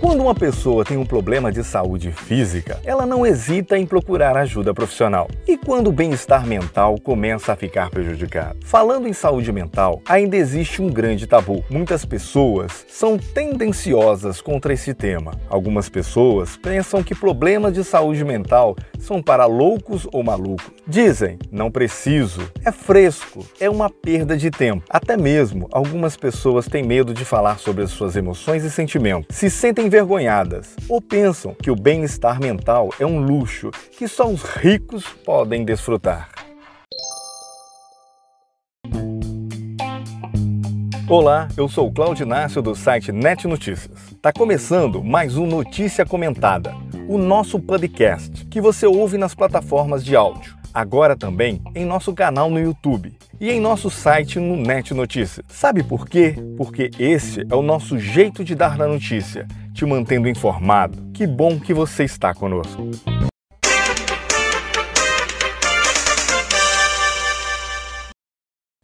Quando uma pessoa tem um problema de saúde física, ela não hesita em procurar ajuda profissional. E quando o bem-estar mental começa a ficar prejudicado? Falando em saúde mental, ainda existe um grande tabu. Muitas pessoas são tendenciosas contra esse tema. Algumas pessoas pensam que problemas de saúde mental são para loucos ou malucos. Dizem, não preciso, é fresco, é uma perda de tempo. Até mesmo algumas pessoas têm medo de falar sobre as suas emoções e sentimentos. Se sentem envergonhadas ou pensam que o bem-estar mental é um luxo que só os ricos podem desfrutar. Olá, eu sou Claudio Inácio do site Net Notícias. Tá começando mais um Notícia Comentada, o nosso podcast que você ouve nas plataformas de áudio, agora também em nosso canal no YouTube e em nosso site no Net Notícias. Sabe por quê? Porque esse é o nosso jeito de dar na notícia te mantendo informado. Que bom que você está conosco.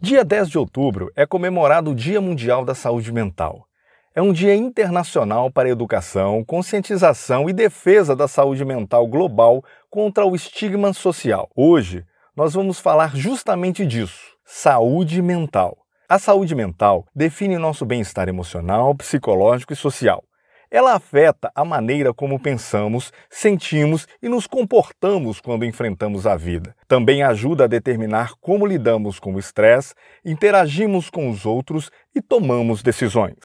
Dia 10 de outubro é comemorado o Dia Mundial da Saúde Mental. É um dia internacional para a educação, conscientização e defesa da saúde mental global contra o estigma social. Hoje, nós vamos falar justamente disso: saúde mental. A saúde mental define nosso bem-estar emocional, psicológico e social. Ela afeta a maneira como pensamos, sentimos e nos comportamos quando enfrentamos a vida. Também ajuda a determinar como lidamos com o estresse, interagimos com os outros e tomamos decisões.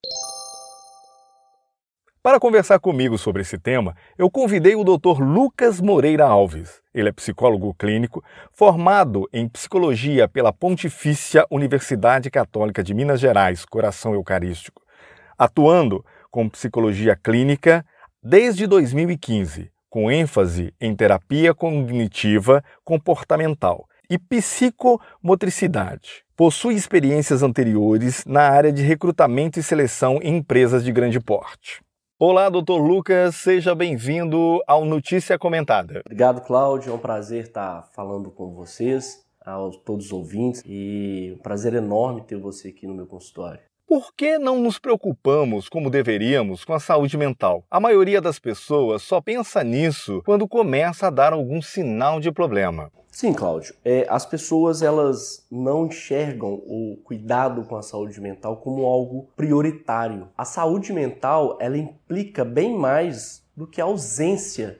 Para conversar comigo sobre esse tema, eu convidei o Dr. Lucas Moreira Alves. Ele é psicólogo clínico, formado em psicologia pela Pontifícia Universidade Católica de Minas Gerais, Coração Eucarístico, atuando com psicologia clínica desde 2015, com ênfase em terapia cognitiva comportamental e psicomotricidade. Possui experiências anteriores na área de recrutamento e seleção em empresas de grande porte. Olá, doutor Lucas, seja bem-vindo ao Notícia Comentada. Obrigado, Cláudio. É um prazer estar falando com vocês, a todos os ouvintes, e um prazer enorme ter você aqui no meu consultório. Por que não nos preocupamos como deveríamos com a saúde mental? A maioria das pessoas só pensa nisso quando começa a dar algum sinal de problema. Sim, Cláudio. É, as pessoas elas não enxergam o cuidado com a saúde mental como algo prioritário. A saúde mental ela implica bem mais do que a ausência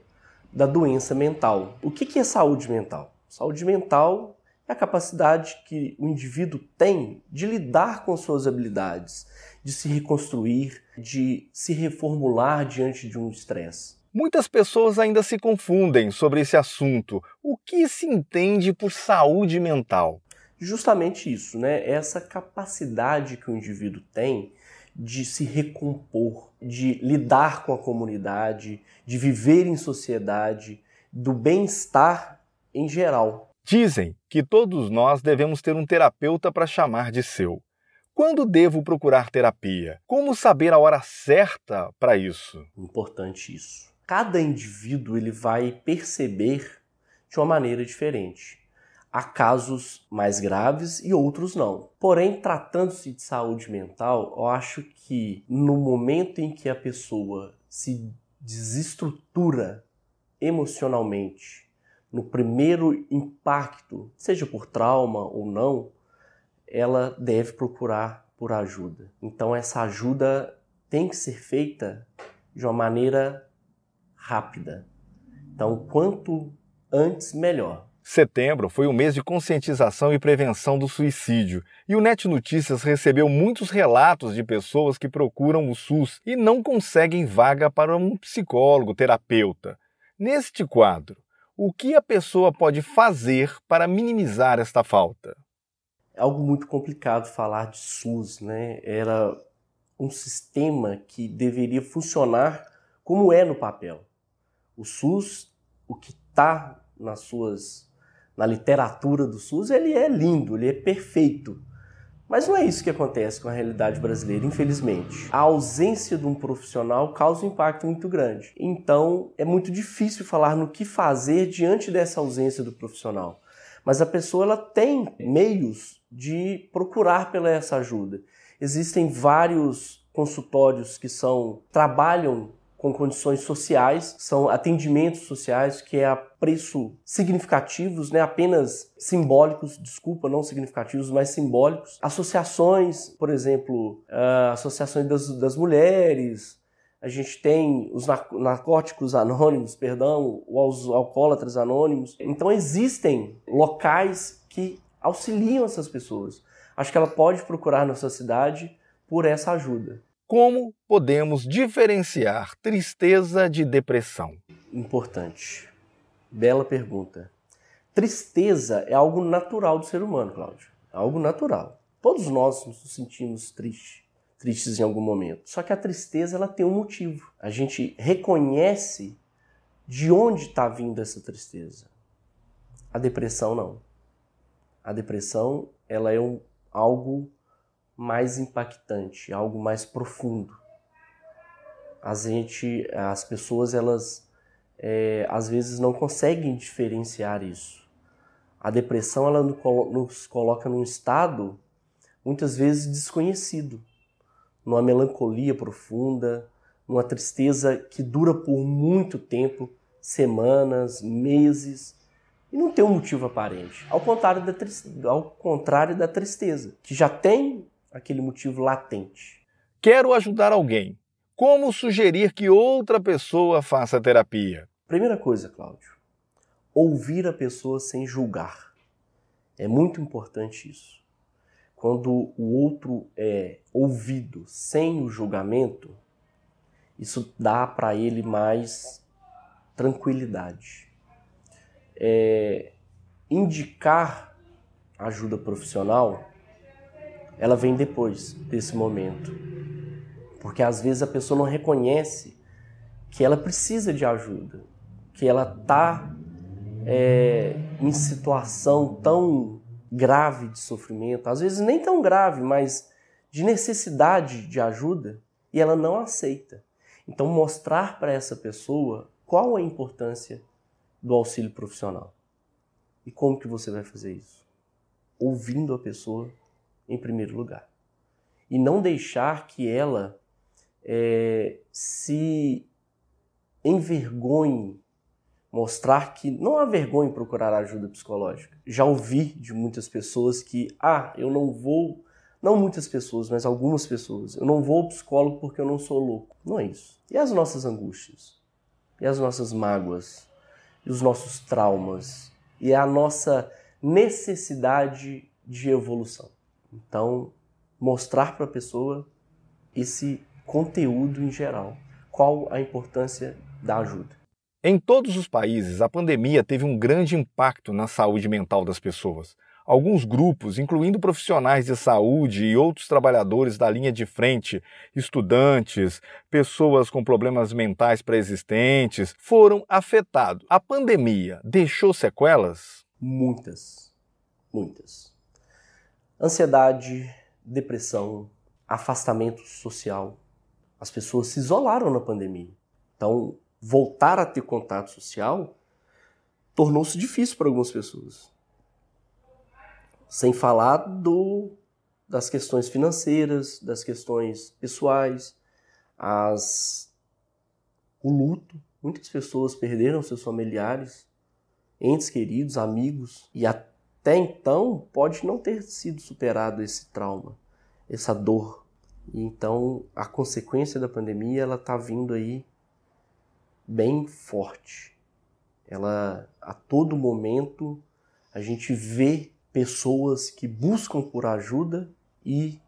da doença mental. O que é saúde mental? Saúde mental é a capacidade que o indivíduo tem de lidar com suas habilidades, de se reconstruir, de se reformular diante de um estresse. Muitas pessoas ainda se confundem sobre esse assunto. O que se entende por saúde mental? Justamente isso, né? Essa capacidade que o indivíduo tem de se recompor, de lidar com a comunidade, de viver em sociedade, do bem-estar em geral. Dizem que todos nós devemos ter um terapeuta para chamar de seu. Quando devo procurar terapia? Como saber a hora certa para isso? Importante isso. Cada indivíduo ele vai perceber de uma maneira diferente. Há casos mais graves e outros não. Porém, tratando-se de saúde mental, eu acho que no momento em que a pessoa se desestrutura emocionalmente, no primeiro impacto, seja por trauma ou não, ela deve procurar por ajuda. Então essa ajuda tem que ser feita de uma maneira rápida. Então quanto antes melhor. Setembro foi o mês de conscientização e prevenção do suicídio, e o Net Notícias recebeu muitos relatos de pessoas que procuram o SUS e não conseguem vaga para um psicólogo, terapeuta. Neste quadro, o que a pessoa pode fazer para minimizar esta falta? É algo muito complicado falar de SUS, né? Era um sistema que deveria funcionar como é no papel. O SUS, o que está nas suas na literatura do SUS, ele é lindo, ele é perfeito. Mas não é isso que acontece com a realidade brasileira, infelizmente. A ausência de um profissional causa um impacto muito grande. Então, é muito difícil falar no que fazer diante dessa ausência do profissional. Mas a pessoa ela tem meios de procurar pela essa ajuda. Existem vários consultórios que são trabalham com condições sociais, são atendimentos sociais que é a preço significativos, né, apenas simbólicos, desculpa, não significativos, mas simbólicos. Associações, por exemplo, uh, associações das, das mulheres, a gente tem os narcóticos anônimos, perdão, os alcoólatras anônimos. Então existem locais que auxiliam essas pessoas. Acho que ela pode procurar na sua cidade por essa ajuda. Como podemos diferenciar tristeza de depressão? Importante. Bela pergunta. Tristeza é algo natural do ser humano, Cláudio. É algo natural. Todos nós nos sentimos tristes, tristes em algum momento. Só que a tristeza ela tem um motivo. A gente reconhece de onde está vindo essa tristeza. A depressão não. A depressão ela é um, algo mais impactante, algo mais profundo. A gente, as pessoas, elas é, às vezes não conseguem diferenciar isso. A depressão ela nos coloca num estado muitas vezes desconhecido, numa melancolia profunda, numa tristeza que dura por muito tempo, semanas, meses, e não tem um motivo aparente. Ao contrário da, ao contrário da tristeza, que já tem aquele motivo latente. Quero ajudar alguém. Como sugerir que outra pessoa faça terapia? Primeira coisa, Cláudio, ouvir a pessoa sem julgar. É muito importante isso. Quando o outro é ouvido sem o julgamento, isso dá para ele mais tranquilidade. É, indicar ajuda profissional ela vem depois desse momento. Porque às vezes a pessoa não reconhece que ela precisa de ajuda, que ela está é, em situação tão grave de sofrimento, às vezes nem tão grave, mas de necessidade de ajuda, e ela não aceita. Então, mostrar para essa pessoa qual a importância do auxílio profissional. E como que você vai fazer isso? Ouvindo a pessoa em primeiro lugar. E não deixar que ela é, se envergonhe, mostrar que não há vergonha em procurar ajuda psicológica. Já ouvi de muitas pessoas que, ah, eu não vou, não muitas pessoas, mas algumas pessoas, eu não vou ao psicólogo porque eu não sou louco. Não é isso. E as nossas angústias? E as nossas mágoas? E os nossos traumas? E a nossa necessidade de evolução? Então, mostrar para a pessoa esse conteúdo em geral. Qual a importância da ajuda? Em todos os países, a pandemia teve um grande impacto na saúde mental das pessoas. Alguns grupos, incluindo profissionais de saúde e outros trabalhadores da linha de frente, estudantes, pessoas com problemas mentais pré-existentes, foram afetados. A pandemia deixou sequelas? Muitas. Muitas ansiedade, depressão, afastamento social. As pessoas se isolaram na pandemia. Então, voltar a ter contato social tornou-se difícil para algumas pessoas. Sem falar do, das questões financeiras, das questões pessoais, as, o luto. Muitas pessoas perderam seus familiares, entes queridos, amigos, e a até então pode não ter sido superado esse trauma, essa dor. E então a consequência da pandemia ela está vindo aí bem forte. Ela a todo momento a gente vê pessoas que buscam por ajuda e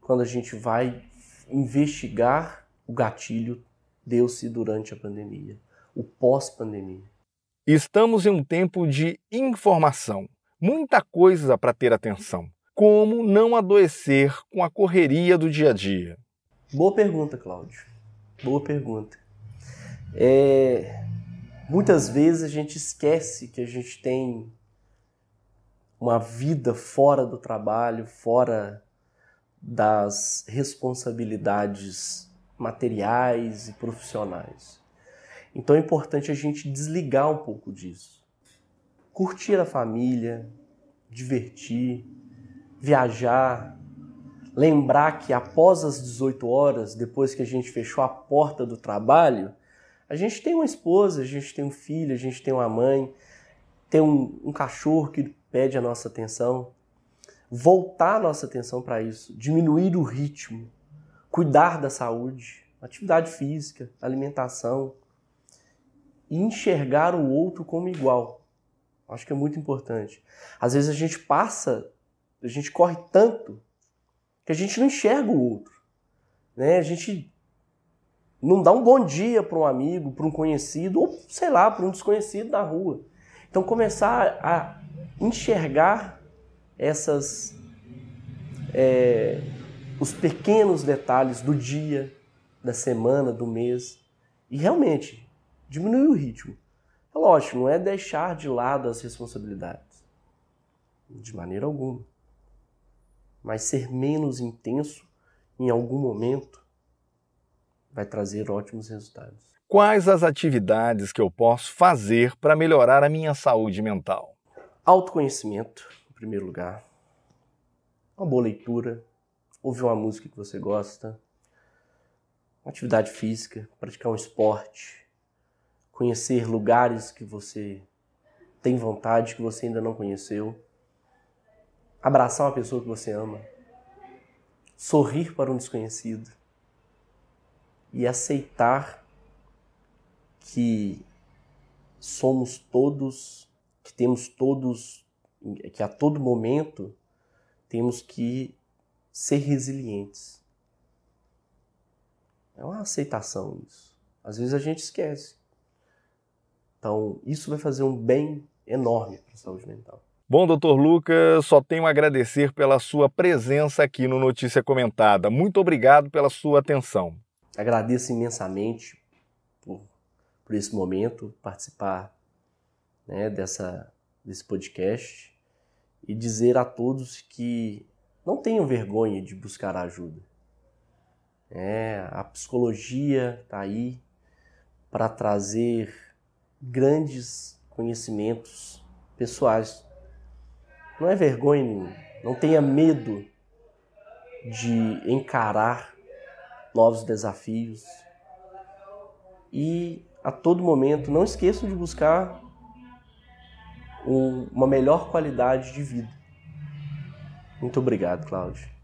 quando a gente vai investigar o gatilho deu-se durante a pandemia, o pós-pandemia. Estamos em um tempo de informação, muita coisa para ter atenção. Como não adoecer com a correria do dia a dia? Boa pergunta, Cláudio. Boa pergunta. É... Muitas vezes a gente esquece que a gente tem uma vida fora do trabalho, fora das responsabilidades materiais e profissionais. Então é importante a gente desligar um pouco disso. Curtir a família, divertir, viajar, lembrar que após as 18 horas, depois que a gente fechou a porta do trabalho, a gente tem uma esposa, a gente tem um filho, a gente tem uma mãe, tem um, um cachorro que pede a nossa atenção. Voltar a nossa atenção para isso, diminuir o ritmo, cuidar da saúde, atividade física, alimentação e enxergar o outro como igual. Acho que é muito importante. Às vezes a gente passa, a gente corre tanto que a gente não enxerga o outro. Né? A gente não dá um bom dia para um amigo, para um conhecido, ou sei lá, para um desconhecido na rua. Então começar a enxergar essas é, os pequenos detalhes do dia, da semana, do mês e realmente diminuir o ritmo. É lógico, não é deixar de lado as responsabilidades, de maneira alguma mas ser menos intenso em algum momento vai trazer ótimos resultados. Quais as atividades que eu posso fazer para melhorar a minha saúde mental? Autoconhecimento, em primeiro lugar. Uma boa leitura, ouvir uma música que você gosta, uma atividade física, praticar um esporte, conhecer lugares que você tem vontade que você ainda não conheceu abraçar uma pessoa que você ama, sorrir para um desconhecido e aceitar que somos todos, que temos todos, que a todo momento temos que ser resilientes. É uma aceitação isso. Às vezes a gente esquece. Então, isso vai fazer um bem enorme para a saúde mental. Bom, doutor Lucas, só tenho a agradecer pela sua presença aqui no Notícia Comentada. Muito obrigado pela sua atenção. Agradeço imensamente por, por esse momento, participar né, dessa, desse podcast e dizer a todos que não tenham vergonha de buscar ajuda. É, a psicologia está aí para trazer grandes conhecimentos pessoais não é vergonha nenhuma. Não tenha medo de encarar novos desafios. E a todo momento não esqueçam de buscar um, uma melhor qualidade de vida. Muito obrigado, Cláudio.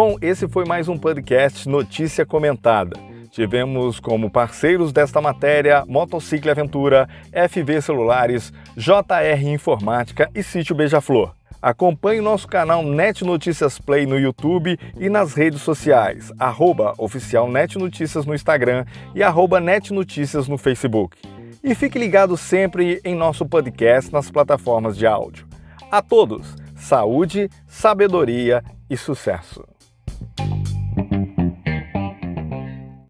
Bom, esse foi mais um podcast Notícia Comentada. Tivemos como parceiros desta matéria Motocicle Aventura, FV Celulares, JR Informática e Sítio Beija-Flor. Acompanhe nosso canal Net Notícias Play no YouTube e nas redes sociais, arroba oficial Net Notícias no Instagram e arroba Net Notícias no Facebook. E fique ligado sempre em nosso podcast nas plataformas de áudio. A todos, saúde, sabedoria e sucesso! you